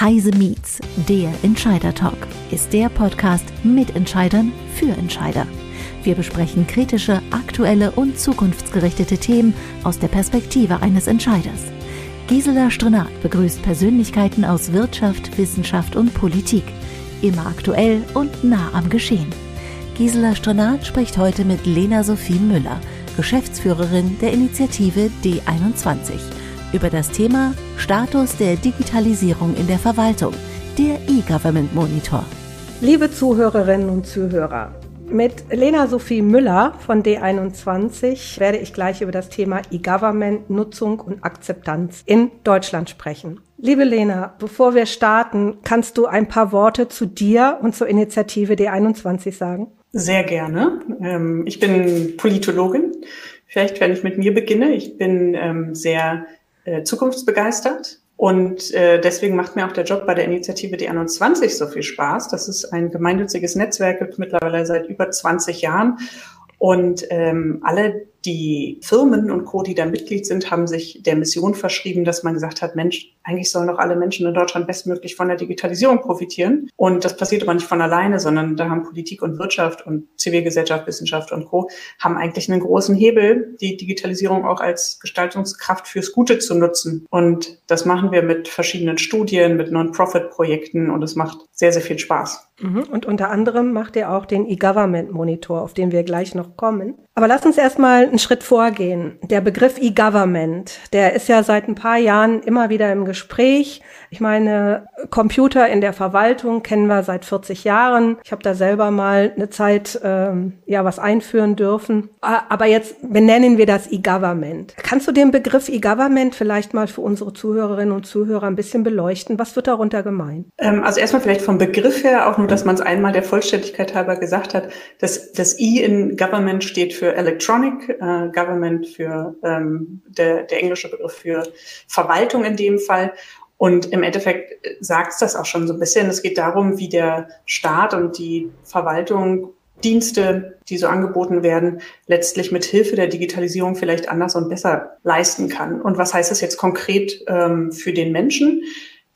Heise Meets, der Entscheider Talk, ist der Podcast mit Entscheidern für Entscheider. Wir besprechen kritische, aktuelle und zukunftsgerichtete Themen aus der Perspektive eines Entscheiders. Gisela Strenat begrüßt Persönlichkeiten aus Wirtschaft, Wissenschaft und Politik. Immer aktuell und nah am Geschehen. Gisela Strenat spricht heute mit Lena Sophie Müller, Geschäftsführerin der Initiative D21 über das Thema Status der Digitalisierung in der Verwaltung, der E-Government Monitor. Liebe Zuhörerinnen und Zuhörer, mit Lena Sophie Müller von D21 werde ich gleich über das Thema E-Government, Nutzung und Akzeptanz in Deutschland sprechen. Liebe Lena, bevor wir starten, kannst du ein paar Worte zu dir und zur Initiative D21 sagen? Sehr gerne. Ähm, ich bin Politologin. Vielleicht, wenn ich mit mir beginne. Ich bin ähm, sehr äh, zukunftsbegeistert. Und äh, deswegen macht mir auch der Job bei der Initiative D21 so viel Spaß. Das ist ein gemeinnütziges Netzwerk, gibt mittlerweile seit über 20 Jahren. Und ähm, alle die Firmen und Co., die da Mitglied sind, haben sich der Mission verschrieben, dass man gesagt hat, Mensch, eigentlich sollen doch alle Menschen in Deutschland bestmöglich von der Digitalisierung profitieren. Und das passiert aber nicht von alleine, sondern da haben Politik und Wirtschaft und Zivilgesellschaft, Wissenschaft und Co. haben eigentlich einen großen Hebel, die Digitalisierung auch als Gestaltungskraft fürs Gute zu nutzen. Und das machen wir mit verschiedenen Studien, mit Non-Profit-Projekten und es macht sehr, sehr viel Spaß. Mhm. Und unter anderem macht ihr auch den E-Government-Monitor, auf den wir gleich noch kommen. Aber lass uns erstmal einen Schritt vorgehen. Der Begriff E-Government, der ist ja seit ein paar Jahren immer wieder im Gespräch. Ich meine, Computer in der Verwaltung kennen wir seit 40 Jahren. Ich habe da selber mal eine Zeit ähm, ja was einführen dürfen. Aber jetzt benennen wir das E-Government. Kannst du den Begriff E-Government vielleicht mal für unsere Zuhörerinnen und Zuhörer ein bisschen beleuchten? Was wird darunter gemeint? Ähm, also erstmal vielleicht vom Begriff her, auch nur, dass man es einmal der Vollständigkeit halber gesagt hat, dass das I in Government steht für für Electronic äh, Government, für ähm, der, der englische Begriff für Verwaltung in dem Fall. Und im Endeffekt sagt es das auch schon so ein bisschen. Es geht darum, wie der Staat und die Verwaltung Dienste, die so angeboten werden, letztlich mit Hilfe der Digitalisierung vielleicht anders und besser leisten kann. Und was heißt das jetzt konkret ähm, für den Menschen?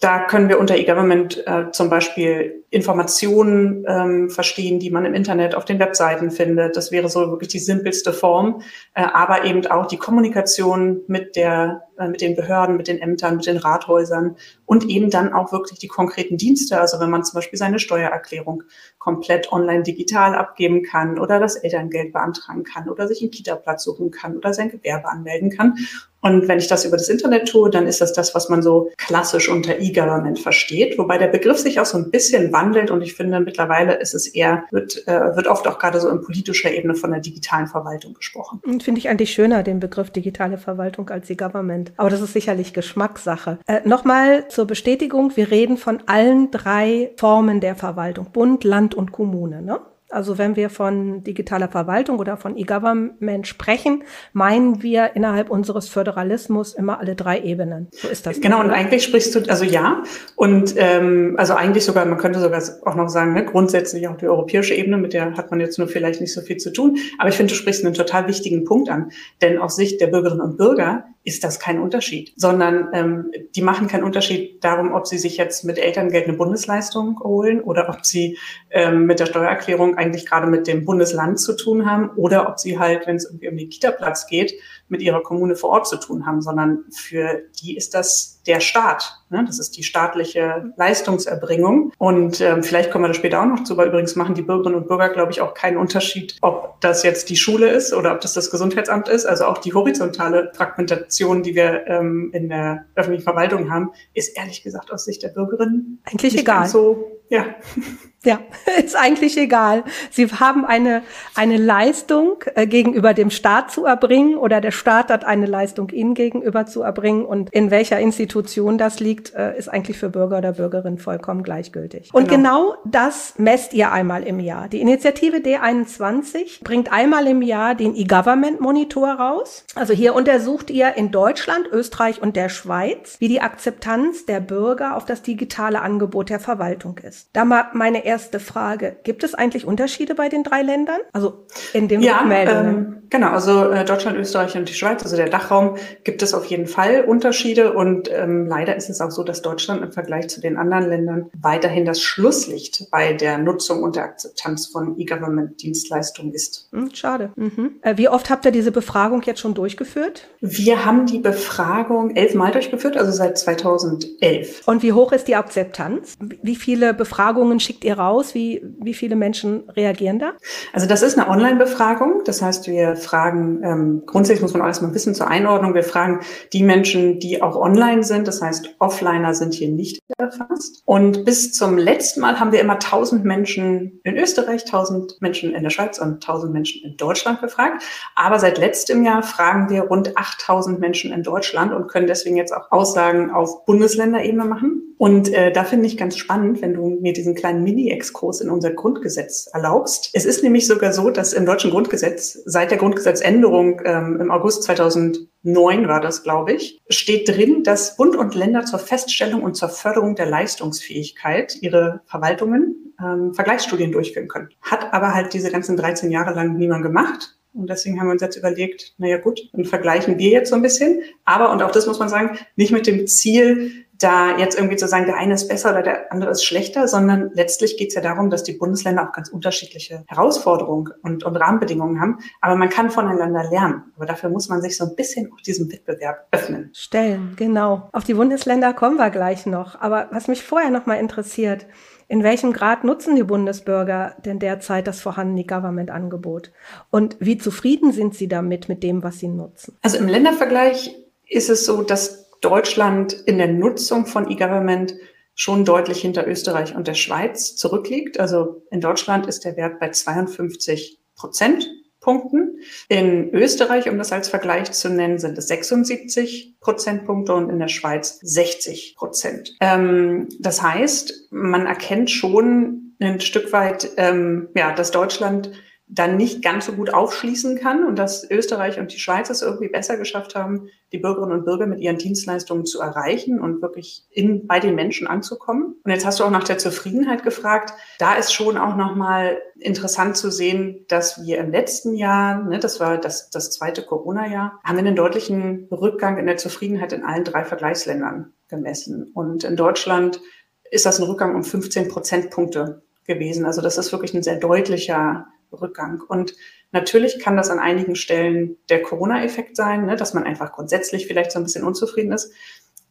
Da können wir unter E-Government äh, zum Beispiel Informationen ähm, verstehen, die man im Internet auf den Webseiten findet. Das wäre so wirklich die simpelste Form, äh, aber eben auch die Kommunikation mit der mit den Behörden, mit den Ämtern, mit den Rathäusern und eben dann auch wirklich die konkreten Dienste. Also wenn man zum Beispiel seine Steuererklärung komplett online digital abgeben kann oder das Elterngeld beantragen kann oder sich einen Kita-Platz suchen kann oder sein Gewerbe anmelden kann. Und wenn ich das über das Internet tue, dann ist das das, was man so klassisch unter E-Government versteht, wobei der Begriff sich auch so ein bisschen wandelt und ich finde mittlerweile ist es eher, wird, äh, wird oft auch gerade so in politischer Ebene von der digitalen Verwaltung gesprochen. Finde ich eigentlich schöner, den Begriff digitale Verwaltung als E-Government. Aber das ist sicherlich Geschmackssache. Äh, Nochmal zur Bestätigung, wir reden von allen drei Formen der Verwaltung, Bund, Land und Kommune. Ne? Also wenn wir von digitaler Verwaltung oder von E-Government sprechen, meinen wir innerhalb unseres Föderalismus immer alle drei Ebenen. So ist das. Genau, und eigentlich sprichst du, also ja, und ähm, also eigentlich sogar, man könnte sogar auch noch sagen, ne, grundsätzlich auch die europäische Ebene, mit der hat man jetzt nur vielleicht nicht so viel zu tun. Aber ich finde, du sprichst einen total wichtigen Punkt an. Denn aus Sicht der Bürgerinnen und Bürger ist das kein Unterschied, sondern ähm, die machen keinen Unterschied darum, ob sie sich jetzt mit Elterngeld eine Bundesleistung holen oder ob sie ähm, mit der Steuererklärung eigentlich gerade mit dem Bundesland zu tun haben oder ob sie halt, wenn es irgendwie um den Kita-Platz geht, mit ihrer Kommune vor Ort zu tun haben, sondern für die ist das der Staat. Ne? Das ist die staatliche Leistungserbringung. Und ähm, vielleicht kommen wir da später auch noch zu, weil übrigens machen die Bürgerinnen und Bürger, glaube ich, auch keinen Unterschied, ob das jetzt die Schule ist oder ob das das Gesundheitsamt ist. Also auch die horizontale Fragmentation, die wir ähm, in der öffentlichen Verwaltung haben, ist ehrlich gesagt aus Sicht der Bürgerinnen eigentlich egal. So, ja. Ja, ist eigentlich egal. Sie haben eine, eine Leistung äh, gegenüber dem Staat zu erbringen oder der Staat hat eine Leistung Ihnen gegenüber zu erbringen und in welcher Institution das liegt, äh, ist eigentlich für Bürger oder Bürgerin vollkommen gleichgültig. Und genau. genau das messt ihr einmal im Jahr. Die Initiative D21 bringt einmal im Jahr den E-Government Monitor raus. Also hier untersucht ihr in Deutschland, Österreich und der Schweiz, wie die Akzeptanz der Bürger auf das digitale Angebot der Verwaltung ist. Da mal meine erste Frage. Gibt es eigentlich Unterschiede bei den drei Ländern? Also in den ja, Rückmeldungen? Ähm, Genau, also äh, Deutschland, Österreich und die Schweiz, also der Dachraum, gibt es auf jeden Fall Unterschiede. Und ähm, leider ist es auch so, dass Deutschland im Vergleich zu den anderen Ländern weiterhin das Schlusslicht bei der Nutzung und der Akzeptanz von E-Government-Dienstleistungen ist. Hm, schade. Mhm. Äh, wie oft habt ihr diese Befragung jetzt schon durchgeführt? Wir haben die Befragung elfmal durchgeführt, also seit 2011. Und wie hoch ist die Akzeptanz? Wie viele Befragungen schickt ihr raus? Wie, wie viele Menschen reagieren da? Also das ist eine Online-Befragung. Das heißt, wir fragen, ähm, grundsätzlich muss man auch erstmal ein bisschen zur Einordnung, wir fragen die Menschen, die auch online sind. Das heißt, Offliner sind hier nicht erfasst. Und bis zum letzten Mal haben wir immer 1000 Menschen in Österreich, 1000 Menschen in der Schweiz und 1000 Menschen in Deutschland befragt. Aber seit letztem Jahr fragen wir rund 8000 Menschen in Deutschland und können deswegen jetzt auch Aussagen auf Bundesländerebene machen. Und äh, da finde ich ganz spannend, wenn du mir diesen kleinen Mini-Exkurs in unser Grundgesetz erlaubst. Es ist nämlich sogar so, dass im deutschen Grundgesetz seit der Grundgesetzänderung ähm, im August 2009 war das, glaube ich, steht drin, dass Bund und Länder zur Feststellung und zur Förderung der Leistungsfähigkeit ihre Verwaltungen ähm, Vergleichsstudien durchführen können. Hat aber halt diese ganzen 13 Jahre lang niemand gemacht. Und deswegen haben wir uns jetzt überlegt, naja gut, dann vergleichen wir jetzt so ein bisschen. Aber, und auch das muss man sagen, nicht mit dem Ziel, da jetzt irgendwie zu sagen, der eine ist besser oder der andere ist schlechter, sondern letztlich geht es ja darum, dass die Bundesländer auch ganz unterschiedliche Herausforderungen und, und Rahmenbedingungen haben. Aber man kann voneinander lernen. Aber dafür muss man sich so ein bisschen auch diesem Wettbewerb öffnen. Stellen, genau. Auf die Bundesländer kommen wir gleich noch. Aber was mich vorher noch mal interessiert, in welchem Grad nutzen die Bundesbürger denn derzeit das vorhandene Government-Angebot? Und wie zufrieden sind sie damit, mit dem, was sie nutzen? Also im Ländervergleich ist es so, dass Deutschland in der Nutzung von E-Government schon deutlich hinter Österreich und der Schweiz zurückliegt. Also in Deutschland ist der Wert bei 52 Prozentpunkten. In Österreich, um das als Vergleich zu nennen, sind es 76 Prozentpunkte und in der Schweiz 60 Prozent. Ähm, das heißt, man erkennt schon ein Stück weit, ähm, ja, dass Deutschland dann nicht ganz so gut aufschließen kann und dass Österreich und die Schweiz es irgendwie besser geschafft haben, die Bürgerinnen und Bürger mit ihren Dienstleistungen zu erreichen und wirklich in, bei den Menschen anzukommen. Und jetzt hast du auch nach der Zufriedenheit gefragt. Da ist schon auch nochmal interessant zu sehen, dass wir im letzten Jahr, ne, das war das, das zweite Corona-Jahr, haben wir einen deutlichen Rückgang in der Zufriedenheit in allen drei Vergleichsländern gemessen. Und in Deutschland ist das ein Rückgang um 15 Prozentpunkte gewesen. Also das ist wirklich ein sehr deutlicher Rückgang. Und natürlich kann das an einigen Stellen der Corona-Effekt sein, ne, dass man einfach grundsätzlich vielleicht so ein bisschen unzufrieden ist.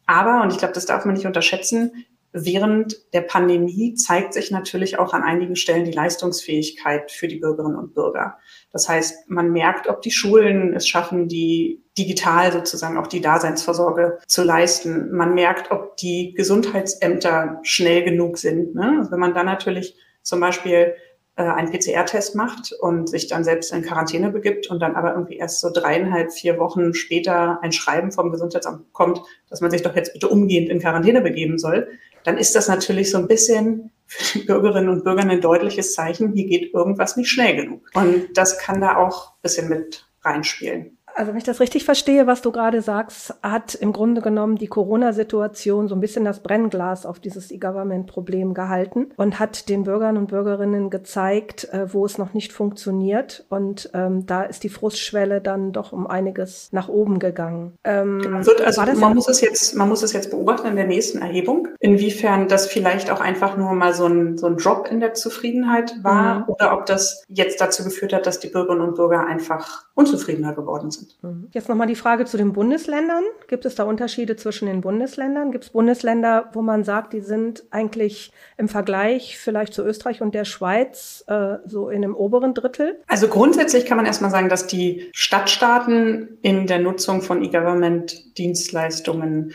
Aber, und ich glaube, das darf man nicht unterschätzen, während der Pandemie zeigt sich natürlich auch an einigen Stellen die Leistungsfähigkeit für die Bürgerinnen und Bürger. Das heißt, man merkt, ob die Schulen es schaffen, die digital sozusagen auch die Daseinsvorsorge zu leisten. Man merkt, ob die Gesundheitsämter schnell genug sind. Ne? Also wenn man dann natürlich zum Beispiel äh, einen PCR-Test macht und sich dann selbst in Quarantäne begibt und dann aber irgendwie erst so dreieinhalb, vier Wochen später ein Schreiben vom Gesundheitsamt kommt, dass man sich doch jetzt bitte umgehend in Quarantäne begeben soll, dann ist das natürlich so ein bisschen für die Bürgerinnen und Bürger ein deutliches Zeichen, hier geht irgendwas nicht schnell genug. Und das kann da auch ein bisschen mit reinspielen. Also wenn ich das richtig verstehe, was du gerade sagst, hat im Grunde genommen die Corona-Situation so ein bisschen das Brennglas auf dieses E-Government-Problem gehalten und hat den Bürgern und Bürgerinnen gezeigt, äh, wo es noch nicht funktioniert. Und ähm, da ist die Frustschwelle dann doch um einiges nach oben gegangen. Ähm. Wird also man muss es jetzt, man muss es jetzt beobachten in der nächsten Erhebung, inwiefern das vielleicht auch einfach nur mal so ein, so ein Drop in der Zufriedenheit war mhm. oder ob das jetzt dazu geführt hat, dass die Bürgerinnen und Bürger einfach unzufriedener geworden sind sind. Mhm. Jetzt nochmal die Frage zu den Bundesländern. Gibt es da Unterschiede zwischen den Bundesländern? Gibt es Bundesländer, wo man sagt, die sind eigentlich im Vergleich vielleicht zu Österreich und der Schweiz äh, so in dem oberen Drittel? Also grundsätzlich kann man erstmal sagen, dass die Stadtstaaten in der Nutzung von E-Government-Dienstleistungen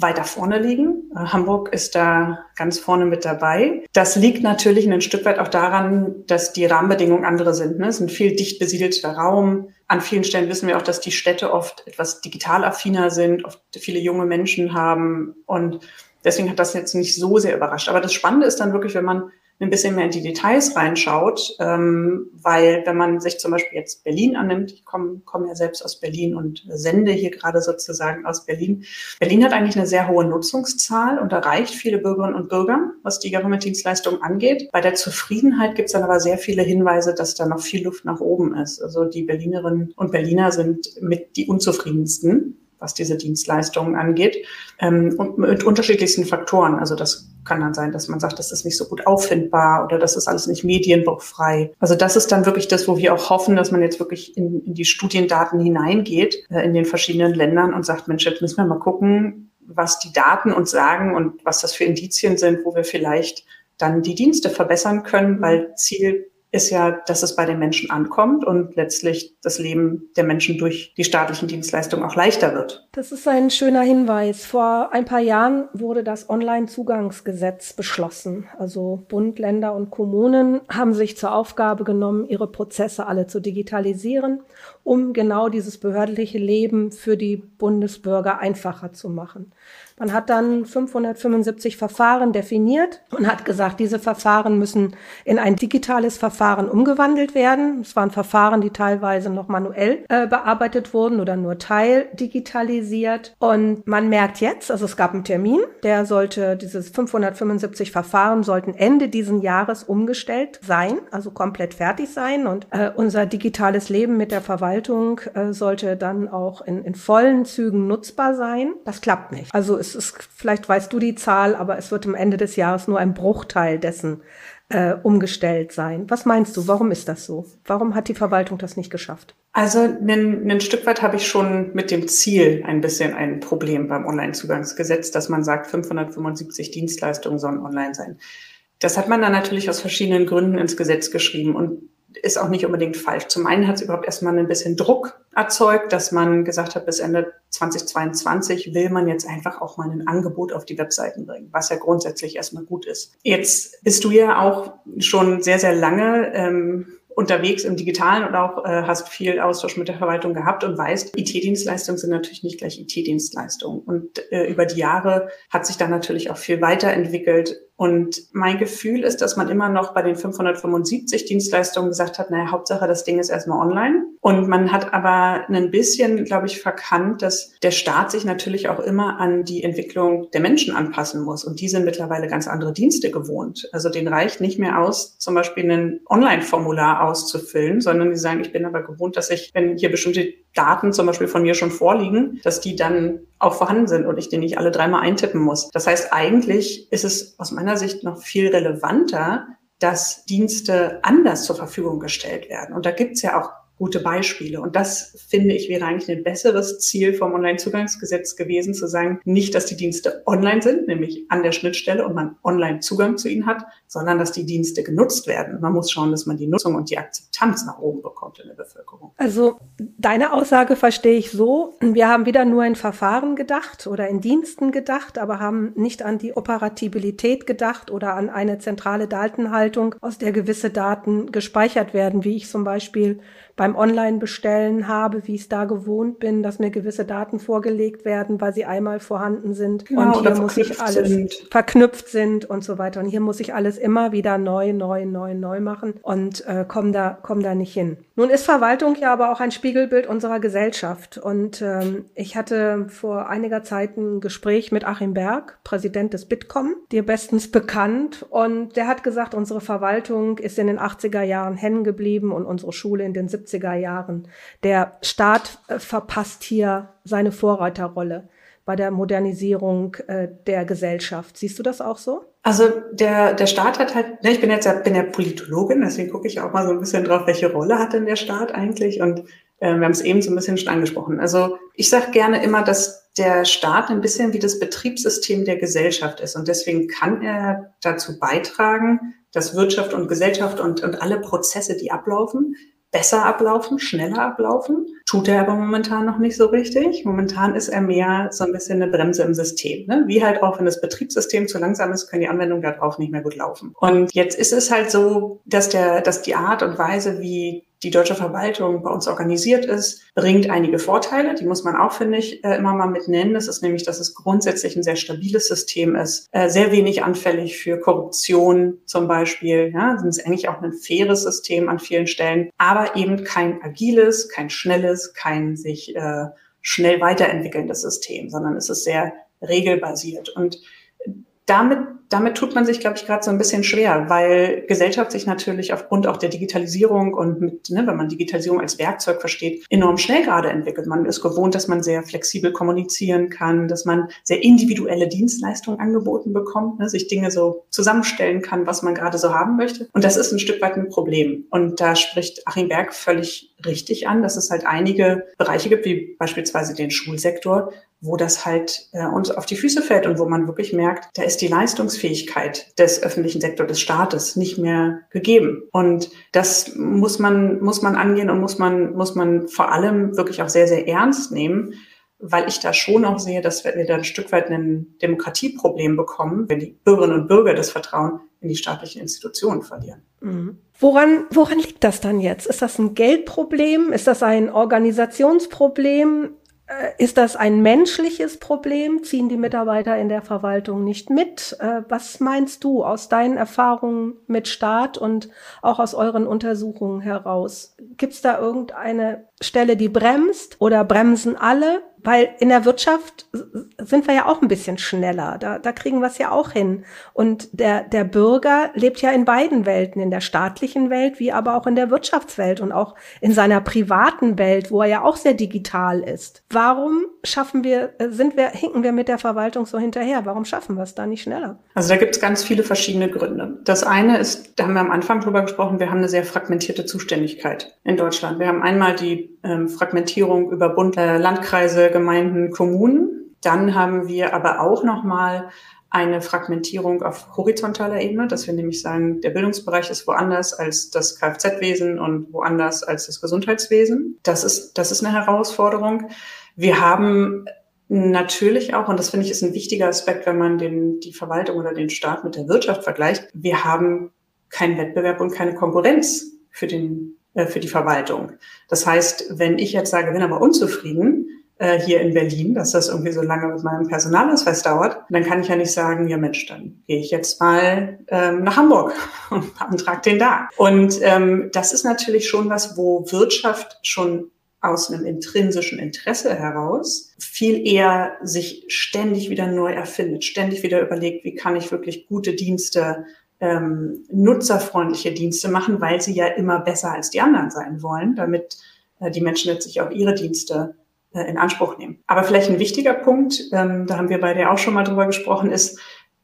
weiter vorne liegen. Äh, Hamburg ist da ganz vorne mit dabei. Das liegt natürlich ein Stück weit auch daran, dass die Rahmenbedingungen andere sind. Ne? Es ist ein viel dicht besiedelter Raum. An vielen Stellen wissen wir auch, dass die Städte oft etwas digital affiner sind, oft viele junge Menschen haben. Und deswegen hat das jetzt nicht so sehr überrascht. Aber das Spannende ist dann wirklich, wenn man ein bisschen mehr in die Details reinschaut, ähm, weil wenn man sich zum Beispiel jetzt Berlin annimmt, ich komme komm ja selbst aus Berlin und sende hier gerade sozusagen aus Berlin. Berlin hat eigentlich eine sehr hohe Nutzungszahl und erreicht viele Bürgerinnen und Bürger, was die Government-Dienstleistung angeht. Bei der Zufriedenheit gibt es dann aber sehr viele Hinweise, dass da noch viel Luft nach oben ist. Also die Berlinerinnen und Berliner sind mit die unzufriedensten was diese Dienstleistungen angeht, ähm, und mit unterschiedlichsten Faktoren. Also das kann dann sein, dass man sagt, das ist nicht so gut auffindbar oder das ist alles nicht medienbruchfrei. Also das ist dann wirklich das, wo wir auch hoffen, dass man jetzt wirklich in, in die Studiendaten hineingeht äh, in den verschiedenen Ländern und sagt, Mensch, jetzt müssen wir mal gucken, was die Daten uns sagen und was das für Indizien sind, wo wir vielleicht dann die Dienste verbessern können, weil Ziel ist ja, dass es bei den Menschen ankommt und letztlich das Leben der Menschen durch die staatlichen Dienstleistungen auch leichter wird. Das ist ein schöner Hinweis. Vor ein paar Jahren wurde das Online-Zugangsgesetz beschlossen. Also Bund, Länder und Kommunen haben sich zur Aufgabe genommen, ihre Prozesse alle zu digitalisieren, um genau dieses behördliche Leben für die Bundesbürger einfacher zu machen. Man hat dann 575 Verfahren definiert und hat gesagt, diese Verfahren müssen in ein digitales Verfahren umgewandelt werden. Es waren Verfahren, die teilweise noch manuell äh, bearbeitet wurden oder nur teildigitalisiert. Und man merkt jetzt, also es gab einen Termin, der sollte, dieses 575 Verfahren sollten Ende diesen Jahres umgestellt sein, also komplett fertig sein. Und äh, unser digitales Leben mit der Verwaltung äh, sollte dann auch in, in vollen Zügen nutzbar sein. Das klappt nicht. Also es ist, vielleicht weißt du die Zahl, aber es wird am Ende des Jahres nur ein Bruchteil dessen äh, umgestellt sein. Was meinst du, warum ist das so? Warum hat die Verwaltung das nicht geschafft? Also ein, ein Stück weit habe ich schon mit dem Ziel ein bisschen ein Problem beim Onlinezugangsgesetz, dass man sagt, 575 Dienstleistungen sollen online sein. Das hat man dann natürlich aus verschiedenen Gründen ins Gesetz geschrieben und ist auch nicht unbedingt falsch. Zum einen hat es überhaupt erstmal ein bisschen Druck erzeugt, dass man gesagt hat, bis Ende 2022 will man jetzt einfach auch mal ein Angebot auf die Webseiten bringen, was ja grundsätzlich erstmal gut ist. Jetzt bist du ja auch schon sehr, sehr lange ähm, unterwegs im Digitalen und auch äh, hast viel Austausch mit der Verwaltung gehabt und weißt, IT-Dienstleistungen sind natürlich nicht gleich IT-Dienstleistungen. Und äh, über die Jahre hat sich da natürlich auch viel weiterentwickelt und mein Gefühl ist, dass man immer noch bei den 575 Dienstleistungen gesagt hat, naja, Hauptsache das Ding ist erstmal online. Und man hat aber ein bisschen, glaube ich, verkannt, dass der Staat sich natürlich auch immer an die Entwicklung der Menschen anpassen muss. Und die sind mittlerweile ganz andere Dienste gewohnt. Also denen reicht nicht mehr aus, zum Beispiel ein Online-Formular auszufüllen, sondern die sagen, ich bin aber gewohnt, dass ich, wenn hier bestimmte Daten zum Beispiel von mir schon vorliegen, dass die dann auch vorhanden sind und ich den nicht alle dreimal eintippen muss. Das heißt, eigentlich ist es aus meiner Sicht noch viel relevanter, dass Dienste anders zur Verfügung gestellt werden. Und da gibt es ja auch gute Beispiele. Und das finde ich wäre eigentlich ein besseres Ziel vom Onlinezugangsgesetz gewesen, zu sagen, nicht, dass die Dienste online sind, nämlich an der Schnittstelle und man online Zugang zu ihnen hat, sondern dass die Dienste genutzt werden. Man muss schauen, dass man die Nutzung und die Akzeptanz nach oben bekommt in der Bevölkerung. Also deine Aussage verstehe ich so. Wir haben wieder nur in Verfahren gedacht oder in Diensten gedacht, aber haben nicht an die Operatibilität gedacht oder an eine zentrale Datenhaltung, aus der gewisse Daten gespeichert werden, wie ich zum Beispiel beim Online-Bestellen habe, wie ich es da gewohnt bin, dass mir gewisse Daten vorgelegt werden, weil sie einmal vorhanden sind. Genau, und hier muss ich alles sind. verknüpft sind und so weiter. Und hier muss ich alles immer wieder neu, neu, neu, neu machen und äh, komme da, komm da nicht hin. Nun ist Verwaltung ja aber auch ein Spiegelbild unserer Gesellschaft. Und ähm, ich hatte vor einiger Zeit ein Gespräch mit Achim Berg, Präsident des Bitkom, dir bestens bekannt. Und der hat gesagt, unsere Verwaltung ist in den 80er Jahren hängen geblieben und unsere Schule in den 70 70er Jahren. Der Staat äh, verpasst hier seine Vorreiterrolle bei der Modernisierung äh, der Gesellschaft. Siehst du das auch so? Also der, der Staat hat halt, ne, ich bin jetzt ja, bin ja Politologin, deswegen gucke ich auch mal so ein bisschen drauf, welche Rolle hat denn der Staat eigentlich? Und äh, wir haben es eben so ein bisschen schon angesprochen. Also ich sage gerne immer, dass der Staat ein bisschen wie das Betriebssystem der Gesellschaft ist. Und deswegen kann er dazu beitragen, dass Wirtschaft und Gesellschaft und, und alle Prozesse, die ablaufen, besser ablaufen, schneller ablaufen. Tut er aber momentan noch nicht so richtig. Momentan ist er mehr so ein bisschen eine Bremse im System. Ne? Wie halt auch, wenn das Betriebssystem zu langsam ist, können die Anwendungen darauf nicht mehr gut laufen. Und jetzt ist es halt so, dass der, dass die Art und Weise, wie die deutsche Verwaltung bei uns organisiert ist, bringt einige Vorteile. Die muss man auch, finde ich, äh, immer mal mit nennen. Das ist nämlich, dass es grundsätzlich ein sehr stabiles System ist, äh, sehr wenig anfällig für Korruption zum Beispiel. Ja, es ist eigentlich auch ein faires System an vielen Stellen, aber eben kein agiles, kein schnelles, kein sich äh, schnell weiterentwickelndes System, sondern es ist sehr regelbasiert. Und damit, damit tut man sich, glaube ich, gerade so ein bisschen schwer, weil Gesellschaft sich natürlich aufgrund auch der Digitalisierung und mit, ne, wenn man Digitalisierung als Werkzeug versteht, enorm schnell gerade entwickelt. Man ist gewohnt, dass man sehr flexibel kommunizieren kann, dass man sehr individuelle Dienstleistungen angeboten bekommt, ne, sich Dinge so zusammenstellen kann, was man gerade so haben möchte. Und das ist ein Stück weit ein Problem. Und da spricht Achim Berg völlig richtig an, dass es halt einige Bereiche gibt, wie beispielsweise den Schulsektor, wo das halt äh, uns auf die Füße fällt und wo man wirklich merkt, da ist die Leistungsfähigkeit des öffentlichen Sektors, des Staates nicht mehr gegeben. Und das muss man, muss man angehen und muss man, muss man vor allem wirklich auch sehr, sehr ernst nehmen, weil ich da schon auch sehe, dass wir da ein Stück weit ein Demokratieproblem bekommen, wenn die Bürgerinnen und Bürger das Vertrauen in die staatlichen Institutionen verlieren. Mhm. Woran, woran liegt das dann jetzt? Ist das ein Geldproblem? Ist das ein Organisationsproblem? Äh, ist das ein menschliches Problem? Ziehen die Mitarbeiter in der Verwaltung nicht mit? Äh, was meinst du aus deinen Erfahrungen mit Staat und auch aus euren Untersuchungen heraus? Gibt es da irgendeine Stelle, die bremst oder bremsen alle? Weil in der Wirtschaft sind wir ja auch ein bisschen schneller. Da, da kriegen wir es ja auch hin. Und der, der Bürger lebt ja in beiden Welten, in der staatlichen Welt wie aber auch in der Wirtschaftswelt und auch in seiner privaten Welt, wo er ja auch sehr digital ist. Warum schaffen wir, äh, sind wir, hinken wir mit der Verwaltung so hinterher? Warum schaffen wir es da nicht schneller? Also da gibt es ganz viele verschiedene Gründe. Das eine ist, da haben wir am Anfang drüber gesprochen, wir haben eine sehr fragmentierte Zuständigkeit in Deutschland. Wir haben einmal die ähm, Fragmentierung über Bund, äh, Landkreise, Gemeinden, Kommunen. Dann haben wir aber auch nochmal eine Fragmentierung auf horizontaler Ebene, dass wir nämlich sagen, der Bildungsbereich ist woanders als das Kfz-Wesen und woanders als das Gesundheitswesen. Das ist, das ist eine Herausforderung. Wir haben natürlich auch, und das finde ich ist ein wichtiger Aspekt, wenn man den, die Verwaltung oder den Staat mit der Wirtschaft vergleicht, wir haben keinen Wettbewerb und keine Konkurrenz für den äh, für die Verwaltung. Das heißt, wenn ich jetzt sage, bin aber unzufrieden äh, hier in Berlin, dass das irgendwie so lange mit meinem Personalausweis dauert, dann kann ich ja nicht sagen, ja Mensch, dann gehe ich jetzt mal ähm, nach Hamburg und beantrage den da. Und ähm, das ist natürlich schon was, wo Wirtschaft schon aus einem intrinsischen Interesse heraus viel eher sich ständig wieder neu erfindet, ständig wieder überlegt, wie kann ich wirklich gute Dienste ähm, nutzerfreundliche Dienste machen, weil sie ja immer besser als die anderen sein wollen, damit äh, die Menschen letztlich auch ihre Dienste in Anspruch nehmen. Aber vielleicht ein wichtiger Punkt, ähm, da haben wir beide auch schon mal drüber gesprochen, ist,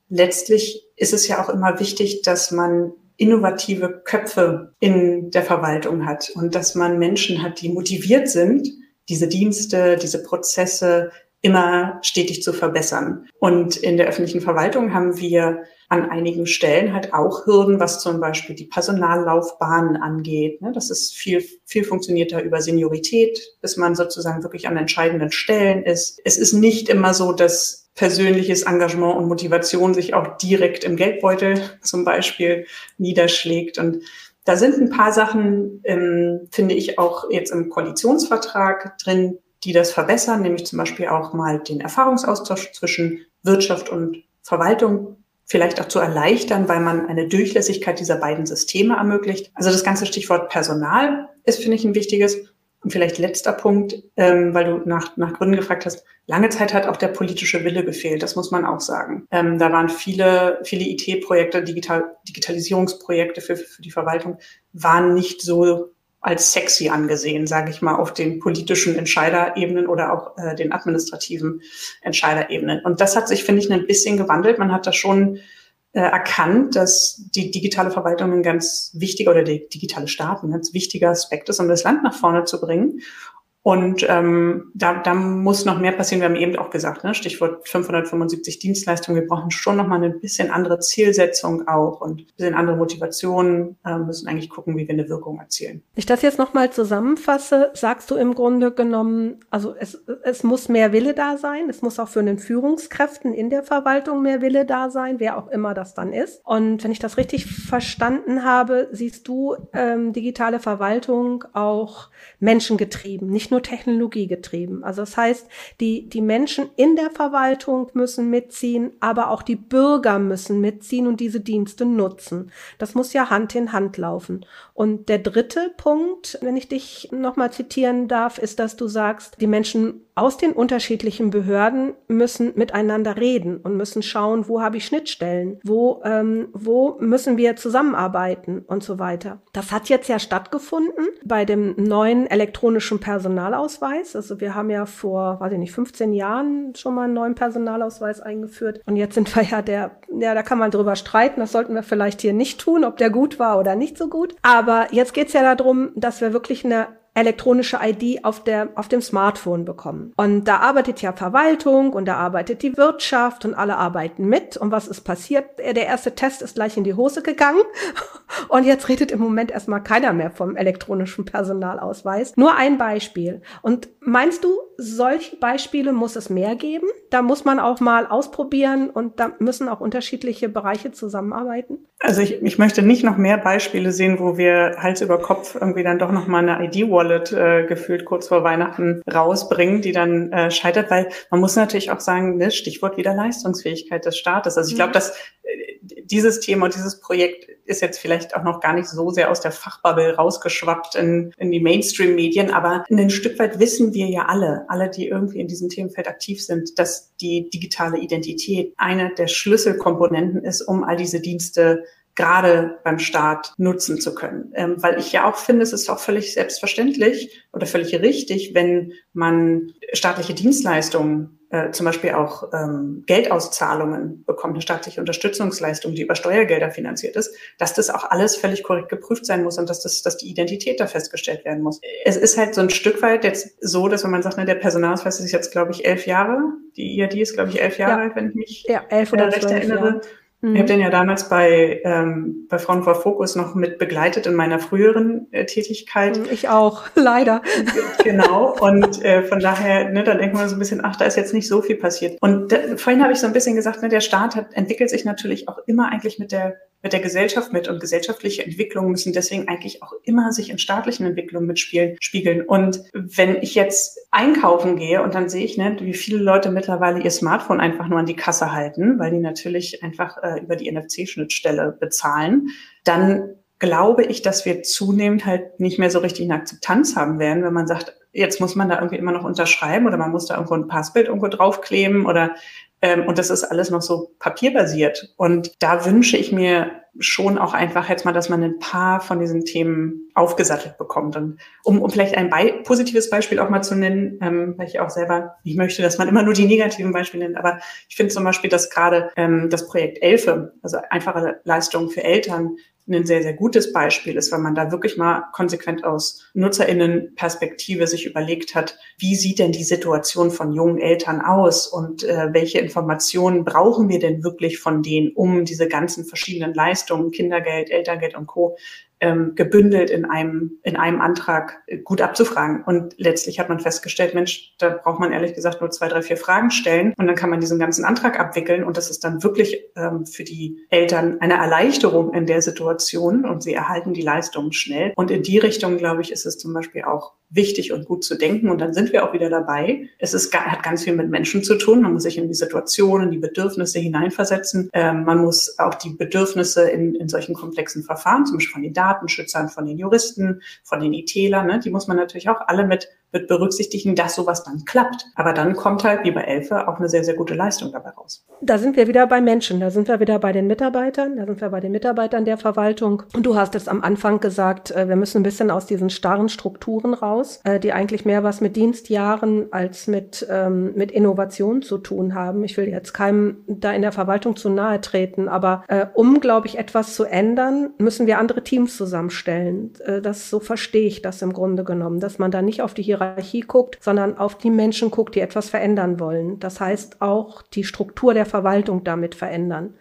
letztlich ist es ja auch immer wichtig, dass man innovative Köpfe in der Verwaltung hat und dass man Menschen hat, die motiviert sind, diese Dienste, diese Prozesse immer stetig zu verbessern. Und in der öffentlichen Verwaltung haben wir an einigen Stellen halt auch Hürden, was zum Beispiel die Personallaufbahnen angeht. Ne? Das ist viel, viel funktionierter über Seniorität, bis man sozusagen wirklich an entscheidenden Stellen ist. Es ist nicht immer so, dass persönliches Engagement und Motivation sich auch direkt im Geldbeutel zum Beispiel niederschlägt. Und da sind ein paar Sachen, ähm, finde ich, auch jetzt im Koalitionsvertrag drin, die das verbessern, nämlich zum Beispiel auch mal den Erfahrungsaustausch zwischen Wirtschaft und Verwaltung vielleicht auch zu erleichtern, weil man eine Durchlässigkeit dieser beiden Systeme ermöglicht. Also das ganze Stichwort Personal ist, finde ich, ein wichtiges. Und vielleicht letzter Punkt, ähm, weil du nach, nach Gründen gefragt hast. Lange Zeit hat auch der politische Wille gefehlt, das muss man auch sagen. Ähm, da waren viele, viele IT-Projekte, Digital, Digitalisierungsprojekte für, für die Verwaltung, waren nicht so als sexy angesehen, sage ich mal, auf den politischen Entscheiderebenen oder auch äh, den administrativen Entscheiderebenen. Und das hat sich, finde ich, ein bisschen gewandelt. Man hat da schon äh, erkannt, dass die digitale Verwaltung ein ganz wichtiger oder der digitale Staat ein ganz wichtiger Aspekt ist, um das Land nach vorne zu bringen. Und ähm, da, da muss noch mehr passieren. Wir haben eben auch gesagt, ne, Stichwort 575 Dienstleistungen. Wir brauchen schon noch mal eine bisschen andere Zielsetzung auch und ein bisschen andere Motivationen. Äh, müssen eigentlich gucken, wie wir eine Wirkung erzielen. Ich das jetzt noch mal zusammenfasse, sagst du im Grunde genommen, also es, es muss mehr Wille da sein. Es muss auch für den Führungskräften in der Verwaltung mehr Wille da sein, wer auch immer das dann ist. Und wenn ich das richtig verstanden habe, siehst du ähm, digitale Verwaltung auch menschengetrieben, nicht nur technologiegetrieben. Also das heißt, die, die Menschen in der Verwaltung müssen mitziehen, aber auch die Bürger müssen mitziehen und diese Dienste nutzen. Das muss ja Hand in Hand laufen. Und der dritte Punkt, wenn ich dich nochmal zitieren darf, ist, dass du sagst, die Menschen aus den unterschiedlichen Behörden müssen miteinander reden und müssen schauen, wo habe ich Schnittstellen, wo, ähm, wo müssen wir zusammenarbeiten und so weiter. Das hat jetzt ja stattgefunden bei dem neuen elektronischen Personalausweis. Also wir haben ja vor, weiß ich nicht, 15 Jahren schon mal einen neuen Personalausweis eingeführt. Und jetzt sind wir ja der, ja, da kann man drüber streiten. Das sollten wir vielleicht hier nicht tun, ob der gut war oder nicht so gut. Aber jetzt geht's ja darum, dass wir wirklich eine elektronische ID auf, der, auf dem Smartphone bekommen. Und da arbeitet ja Verwaltung und da arbeitet die Wirtschaft und alle arbeiten mit. Und was ist passiert? Der erste Test ist gleich in die Hose gegangen. Und jetzt redet im Moment erstmal keiner mehr vom elektronischen Personalausweis. Nur ein Beispiel. Und meinst du, solche Beispiele muss es mehr geben? Da muss man auch mal ausprobieren und da müssen auch unterschiedliche Bereiche zusammenarbeiten? Also ich, ich möchte nicht noch mehr Beispiele sehen, wo wir Hals über Kopf irgendwie dann doch noch mal eine ID-Wallet äh, gefühlt kurz vor Weihnachten rausbringen, die dann äh, scheitert, weil man muss natürlich auch sagen, ne, Stichwort wieder Leistungsfähigkeit des Staates. Also ich glaube, mhm. dass äh, dieses Thema und dieses Projekt ist jetzt vielleicht auch noch gar nicht so sehr aus der Fachbubble rausgeschwappt in, in die Mainstream-Medien, aber ein Stück weit wissen wir ja alle, alle, die irgendwie in diesem Themenfeld aktiv sind, dass die digitale Identität eine der Schlüsselkomponenten ist, um all diese Dienste gerade beim Staat nutzen zu können. Ähm, weil ich ja auch finde, es ist auch völlig selbstverständlich oder völlig richtig, wenn man staatliche Dienstleistungen, äh, zum Beispiel auch ähm, Geldauszahlungen bekommt, eine staatliche Unterstützungsleistung, die über Steuergelder finanziert ist, dass das auch alles völlig korrekt geprüft sein muss und dass, das, dass die Identität da festgestellt werden muss. Es ist halt so ein Stück weit jetzt so, dass wenn man sagt, ne, der Personalausweis ist jetzt, glaube ich, elf Jahre, die IAD ist, glaube ich, elf Jahre alt, wenn ich mich ja, elf oder recht erinnere. Jahre. Mhm. Ich habe den ja damals bei, ähm, bei Frauen vor Fokus noch mit begleitet in meiner früheren äh, Tätigkeit. Mhm, ich auch, leider. Genau. Und äh, von daher, ne, dann denkt man so ein bisschen, ach, da ist jetzt nicht so viel passiert. Und da, vorhin habe ich so ein bisschen gesagt, ne, der Staat hat, entwickelt sich natürlich auch immer eigentlich mit der mit der Gesellschaft mit und gesellschaftliche Entwicklungen müssen deswegen eigentlich auch immer sich in staatlichen Entwicklungen mitspielen, spiegeln. Und wenn ich jetzt einkaufen gehe und dann sehe ich nicht, wie viele Leute mittlerweile ihr Smartphone einfach nur an die Kasse halten, weil die natürlich einfach äh, über die NFC-Schnittstelle bezahlen, dann glaube ich, dass wir zunehmend halt nicht mehr so richtig eine Akzeptanz haben werden, wenn man sagt, jetzt muss man da irgendwie immer noch unterschreiben oder man muss da irgendwo ein Passbild irgendwo draufkleben oder ähm, und das ist alles noch so papierbasiert. Und da wünsche ich mir schon auch einfach jetzt mal, dass man ein paar von diesen Themen aufgesattelt bekommt. Und um, um vielleicht ein Be positives Beispiel auch mal zu nennen, ähm, weil ich auch selber nicht möchte, dass man immer nur die negativen Beispiele nennt, aber ich finde zum Beispiel, dass gerade ähm, das Projekt Elfe, also einfache Leistungen für Eltern, ein sehr, sehr gutes Beispiel ist, weil man da wirklich mal konsequent aus Nutzerinnenperspektive sich überlegt hat, wie sieht denn die Situation von jungen Eltern aus und äh, welche Informationen brauchen wir denn wirklich von denen, um diese ganzen verschiedenen Leistungen, Kindergeld, Elterngeld und Co ähm, gebündelt in einem, in einem Antrag äh, gut abzufragen. Und letztlich hat man festgestellt, Mensch, da braucht man ehrlich gesagt nur zwei, drei, vier Fragen stellen und dann kann man diesen ganzen Antrag abwickeln und das ist dann wirklich ähm, für die Eltern eine Erleichterung in der Situation und sie erhalten die Leistungen schnell. Und in die Richtung, glaube ich, ist es zum Beispiel auch wichtig und gut zu denken. Und dann sind wir auch wieder dabei. Es ist, hat ganz viel mit Menschen zu tun. Man muss sich in die Situationen, die Bedürfnisse hineinversetzen. Ähm, man muss auch die Bedürfnisse in, in solchen komplexen Verfahren, zum Beispiel von den Datenschützern, von den Juristen, von den IT-Lern, ne, die muss man natürlich auch alle mit wird berücksichtigen, dass sowas dann klappt. Aber dann kommt halt, wie bei Elfe, auch eine sehr, sehr gute Leistung dabei raus. Da sind wir wieder bei Menschen, da sind wir wieder bei den Mitarbeitern, da sind wir bei den Mitarbeitern der Verwaltung. Und du hast es am Anfang gesagt, äh, wir müssen ein bisschen aus diesen starren Strukturen raus, äh, die eigentlich mehr was mit Dienstjahren als mit, ähm, mit Innovation zu tun haben. Ich will jetzt keinem da in der Verwaltung zu nahe treten, aber äh, um, glaube ich, etwas zu ändern, müssen wir andere Teams zusammenstellen. das so verstehe ich das im Grunde genommen, dass man da nicht auf die Hierarchie guckt, sondern auf die Menschen guckt, die etwas verändern wollen. Das heißt auch die Struktur der Verwaltung damit verändern.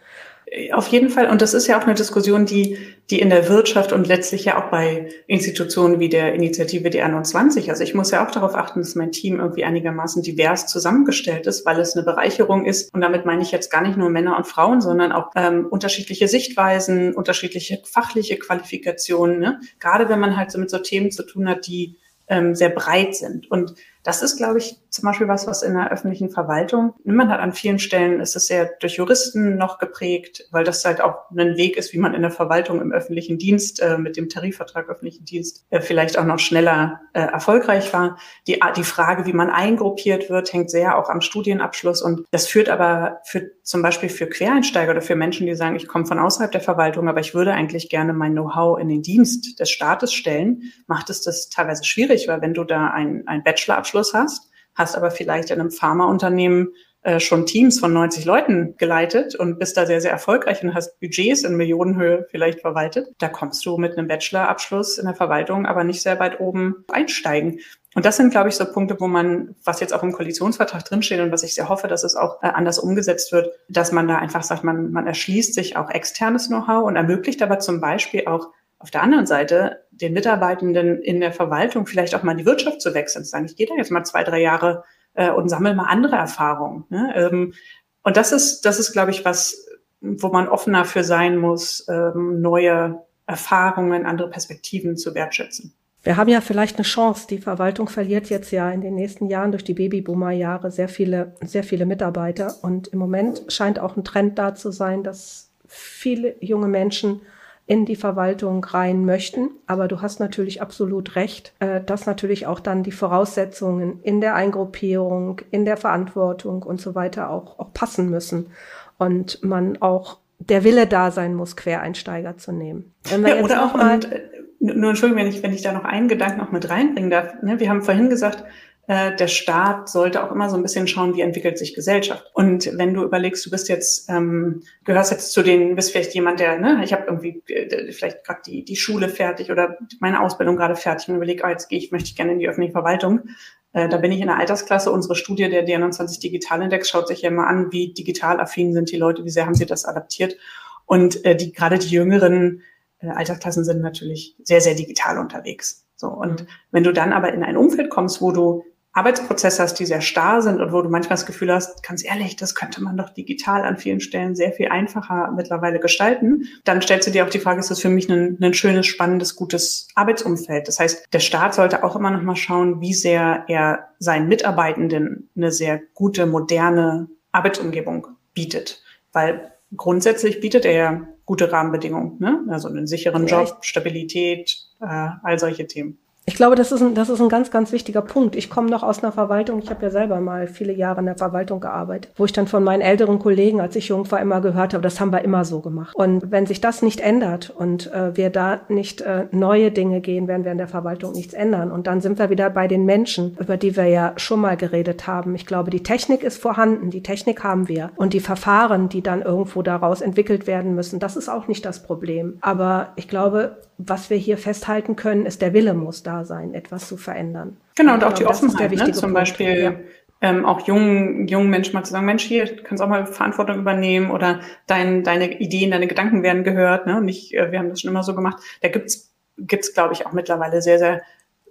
Auf jeden Fall. Und das ist ja auch eine Diskussion, die, die in der Wirtschaft und letztlich ja auch bei Institutionen wie der Initiative D21. Also ich muss ja auch darauf achten, dass mein Team irgendwie einigermaßen divers zusammengestellt ist, weil es eine Bereicherung ist. Und damit meine ich jetzt gar nicht nur Männer und Frauen, sondern auch ähm, unterschiedliche Sichtweisen, unterschiedliche fachliche Qualifikationen. Ne? Gerade wenn man halt so mit so Themen zu tun hat, die ähm, sehr breit sind. Und das ist, glaube ich, zum Beispiel was, was in der öffentlichen Verwaltung, man hat an vielen Stellen, ist es sehr durch Juristen noch geprägt, weil das halt auch ein Weg ist, wie man in der Verwaltung im öffentlichen Dienst äh, mit dem Tarifvertrag öffentlichen Dienst äh, vielleicht auch noch schneller äh, erfolgreich war. Die, die Frage, wie man eingruppiert wird, hängt sehr auch am Studienabschluss und das führt aber für zum Beispiel für Quereinsteiger oder für Menschen, die sagen, ich komme von außerhalb der Verwaltung, aber ich würde eigentlich gerne mein Know-how in den Dienst des Staates stellen, macht es das teilweise schwierig, weil wenn du da einen, einen Bachelorabschluss hast, hast aber vielleicht in einem Pharmaunternehmen äh, schon Teams von 90 Leuten geleitet und bist da sehr, sehr erfolgreich und hast Budgets in Millionenhöhe vielleicht verwaltet. Da kommst du mit einem Bachelorabschluss in der Verwaltung aber nicht sehr weit oben einsteigen. Und das sind, glaube ich, so Punkte, wo man, was jetzt auch im Koalitionsvertrag drinsteht und was ich sehr hoffe, dass es auch äh, anders umgesetzt wird, dass man da einfach sagt, man, man erschließt sich auch externes Know-how und ermöglicht aber zum Beispiel auch auf der anderen Seite den Mitarbeitenden in der Verwaltung vielleicht auch mal in die Wirtschaft zu wechseln, zu sagen, ich gehe da jetzt mal zwei, drei Jahre äh, und sammle mal andere Erfahrungen. Ne? Ähm, und das ist, das ist, glaube ich, was, wo man offener für sein muss, ähm, neue Erfahrungen, andere Perspektiven zu wertschätzen. Wir haben ja vielleicht eine Chance. Die Verwaltung verliert jetzt ja in den nächsten Jahren durch die Babyboomer-Jahre sehr viele, sehr viele Mitarbeiter. Und im Moment scheint auch ein Trend da zu sein, dass viele junge Menschen in die Verwaltung rein möchten. Aber du hast natürlich absolut recht, äh, dass natürlich auch dann die Voraussetzungen in der Eingruppierung, in der Verantwortung und so weiter auch, auch passen müssen. Und man auch der Wille da sein muss, Quereinsteiger zu nehmen. Wenn wir ja, jetzt noch mal, und, nur Entschuldigung, wenn ich, wenn ich da noch einen Gedanken auch mit reinbringen darf. Ne? Wir haben vorhin gesagt, äh, der Staat sollte auch immer so ein bisschen schauen, wie entwickelt sich Gesellschaft. Und wenn du überlegst, du bist jetzt, ähm, gehörst jetzt zu den, bist vielleicht jemand, der, ne, ich habe irgendwie äh, vielleicht gerade die, die Schule fertig oder meine Ausbildung gerade fertig und überlege, oh, jetzt gehe ich, möchte ich gerne in die öffentliche Verwaltung. Äh, da bin ich in der Altersklasse. Unsere Studie, der D21 Digitalindex, schaut sich ja immer an, wie digital affin sind die Leute, wie sehr haben sie das adaptiert. Und äh, die gerade die Jüngeren äh, Altersklassen sind natürlich sehr, sehr digital unterwegs. So. Und mhm. wenn du dann aber in ein Umfeld kommst, wo du Arbeitsprozesse hast, die sehr starr sind und wo du manchmal das Gefühl hast, ganz ehrlich, das könnte man doch digital an vielen Stellen sehr viel einfacher mittlerweile gestalten, dann stellst du dir auch die Frage, ist das für mich ein, ein schönes, spannendes, gutes Arbeitsumfeld? Das heißt, der Staat sollte auch immer noch mal schauen, wie sehr er seinen Mitarbeitenden eine sehr gute, moderne Arbeitsumgebung bietet. Weil grundsätzlich bietet er ja gute Rahmenbedingungen, ne? also einen sicheren Job, Stabilität, äh, all solche Themen. Ich glaube, das ist ein, das ist ein ganz, ganz wichtiger Punkt. Ich komme noch aus einer Verwaltung. Ich habe ja selber mal viele Jahre in der Verwaltung gearbeitet, wo ich dann von meinen älteren Kollegen, als ich jung war, immer gehört habe, das haben wir immer so gemacht. Und wenn sich das nicht ändert und äh, wir da nicht äh, neue Dinge gehen, werden wir in der Verwaltung nichts ändern. Und dann sind wir wieder bei den Menschen, über die wir ja schon mal geredet haben. Ich glaube, die Technik ist vorhanden, die Technik haben wir. Und die Verfahren, die dann irgendwo daraus entwickelt werden müssen, das ist auch nicht das Problem. Aber ich glaube, was wir hier festhalten können, ist, der Wille muss da sein, etwas zu verändern. Genau, und, und auch die Offenheit, ne? zum Punkt. Beispiel ja. ähm, auch jungen, jungen Menschen mal zu sagen, Mensch, hier, du kannst auch mal Verantwortung übernehmen oder dein, deine Ideen, deine Gedanken werden gehört. Ne? Und nicht, äh, wir haben das schon immer so gemacht. Da gibt's gibt's glaube ich, auch mittlerweile sehr, sehr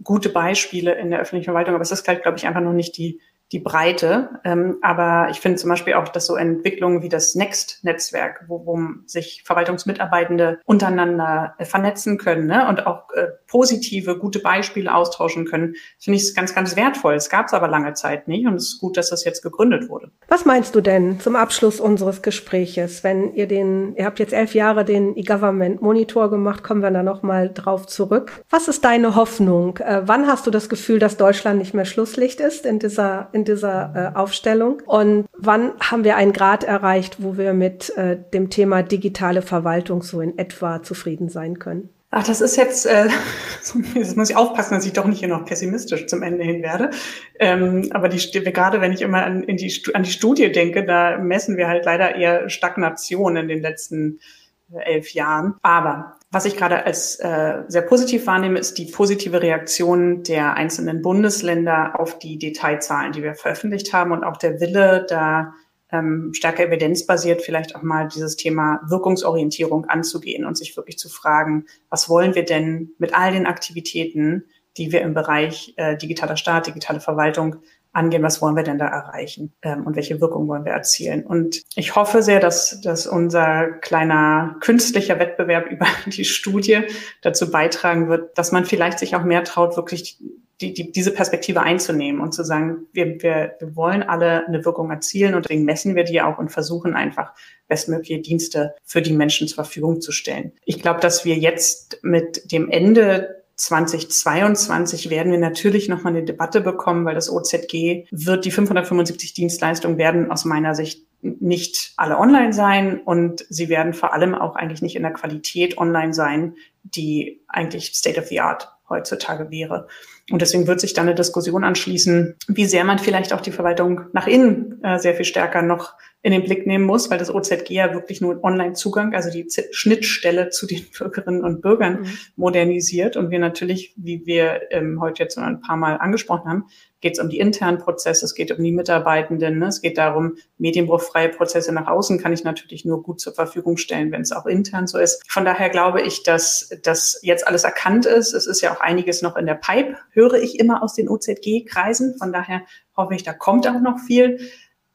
gute Beispiele in der öffentlichen Verwaltung, aber es ist, glaube ich, einfach noch nicht die, die Breite. Ähm, aber ich finde zum Beispiel auch, dass so Entwicklungen wie das Next-Netzwerk, wo, wo sich Verwaltungsmitarbeitende untereinander äh, vernetzen können ne? und auch äh, positive, gute Beispiele austauschen können, finde ich ganz, ganz wertvoll. Es gab es aber lange Zeit nicht und es ist gut, dass das jetzt gegründet wurde. Was meinst du denn zum Abschluss unseres Gespräches, wenn ihr den, ihr habt jetzt elf Jahre den E-Government-Monitor gemacht, kommen wir da nochmal drauf zurück. Was ist deine Hoffnung? Äh, wann hast du das Gefühl, dass Deutschland nicht mehr Schlusslicht ist in dieser in dieser äh, Aufstellung. Und wann haben wir einen Grad erreicht, wo wir mit äh, dem Thema digitale Verwaltung so in etwa zufrieden sein können? Ach, das ist jetzt, äh, jetzt muss ich aufpassen, dass ich doch nicht hier noch pessimistisch zum Ende hin werde. Ähm, aber die, gerade wenn ich immer an, die, an die Studie denke, da messen wir halt leider eher Stagnation in den letzten elf Jahren. Aber was ich gerade als äh, sehr positiv wahrnehme, ist die positive Reaktion der einzelnen Bundesländer auf die Detailzahlen, die wir veröffentlicht haben und auch der Wille, da ähm, stärker evidenzbasiert vielleicht auch mal dieses Thema Wirkungsorientierung anzugehen und sich wirklich zu fragen, was wollen wir denn mit all den Aktivitäten, die wir im Bereich äh, digitaler Staat, digitale Verwaltung angehen, was wollen wir denn da erreichen ähm, und welche Wirkung wollen wir erzielen. Und ich hoffe sehr, dass, dass unser kleiner künstlicher Wettbewerb über die Studie dazu beitragen wird, dass man vielleicht sich auch mehr traut, wirklich die, die, diese Perspektive einzunehmen und zu sagen, wir, wir, wir wollen alle eine Wirkung erzielen und deswegen messen wir die auch und versuchen einfach bestmögliche Dienste für die Menschen zur Verfügung zu stellen. Ich glaube, dass wir jetzt mit dem Ende 2022 werden wir natürlich nochmal eine Debatte bekommen, weil das OZG wird, die 575 Dienstleistungen werden aus meiner Sicht nicht alle online sein und sie werden vor allem auch eigentlich nicht in der Qualität online sein, die eigentlich State of the Art heutzutage wäre. Und deswegen wird sich dann eine Diskussion anschließen, wie sehr man vielleicht auch die Verwaltung nach innen äh, sehr viel stärker noch in den Blick nehmen muss, weil das OZG ja wirklich nur Online-Zugang, also die Z Schnittstelle zu den Bürgerinnen und Bürgern mhm. modernisiert. Und wir natürlich, wie wir ähm, heute jetzt ein paar Mal angesprochen haben, geht es um die internen Prozesse, es geht um die Mitarbeitenden, ne? es geht darum, medienbruchfreie Prozesse nach außen kann ich natürlich nur gut zur Verfügung stellen, wenn es auch intern so ist. Von daher glaube ich, dass das jetzt alles erkannt ist. Es ist ja auch einiges noch in der Pipe, höre ich immer aus den OZG-Kreisen. Von daher hoffe ich, da kommt auch noch viel.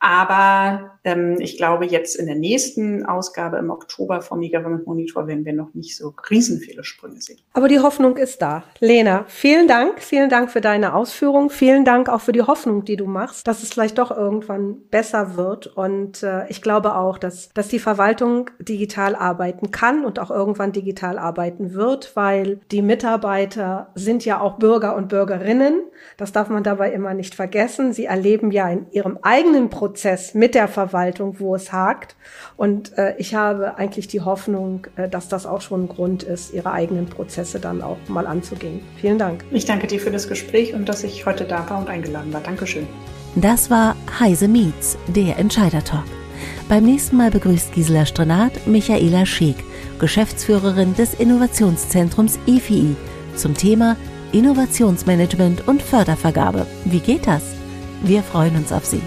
Aber ähm, ich glaube, jetzt in der nächsten Ausgabe im Oktober vom E-Government Monitor werden wir noch nicht so riesen viele Sprünge sehen. Aber die Hoffnung ist da. Lena, vielen Dank. Vielen Dank für deine Ausführung. Vielen Dank auch für die Hoffnung, die du machst, dass es vielleicht doch irgendwann besser wird. Und äh, ich glaube auch, dass, dass die Verwaltung digital arbeiten kann und auch irgendwann digital arbeiten wird, weil die Mitarbeiter sind ja auch Bürger und Bürgerinnen. Das darf man dabei immer nicht vergessen. Sie erleben ja in ihrem eigenen Prozess, Prozess mit der Verwaltung, wo es hakt. Und äh, ich habe eigentlich die Hoffnung, äh, dass das auch schon ein Grund ist, ihre eigenen Prozesse dann auch mal anzugehen. Vielen Dank. Ich danke dir für das Gespräch und dass ich heute da war und eingeladen war. Dankeschön. Das war Heise Meets, der Entscheider-Talk. Beim nächsten Mal begrüßt Gisela Strenat Michaela Scheek, Geschäftsführerin des Innovationszentrums EFI, zum Thema Innovationsmanagement und Fördervergabe. Wie geht das? Wir freuen uns auf Sie.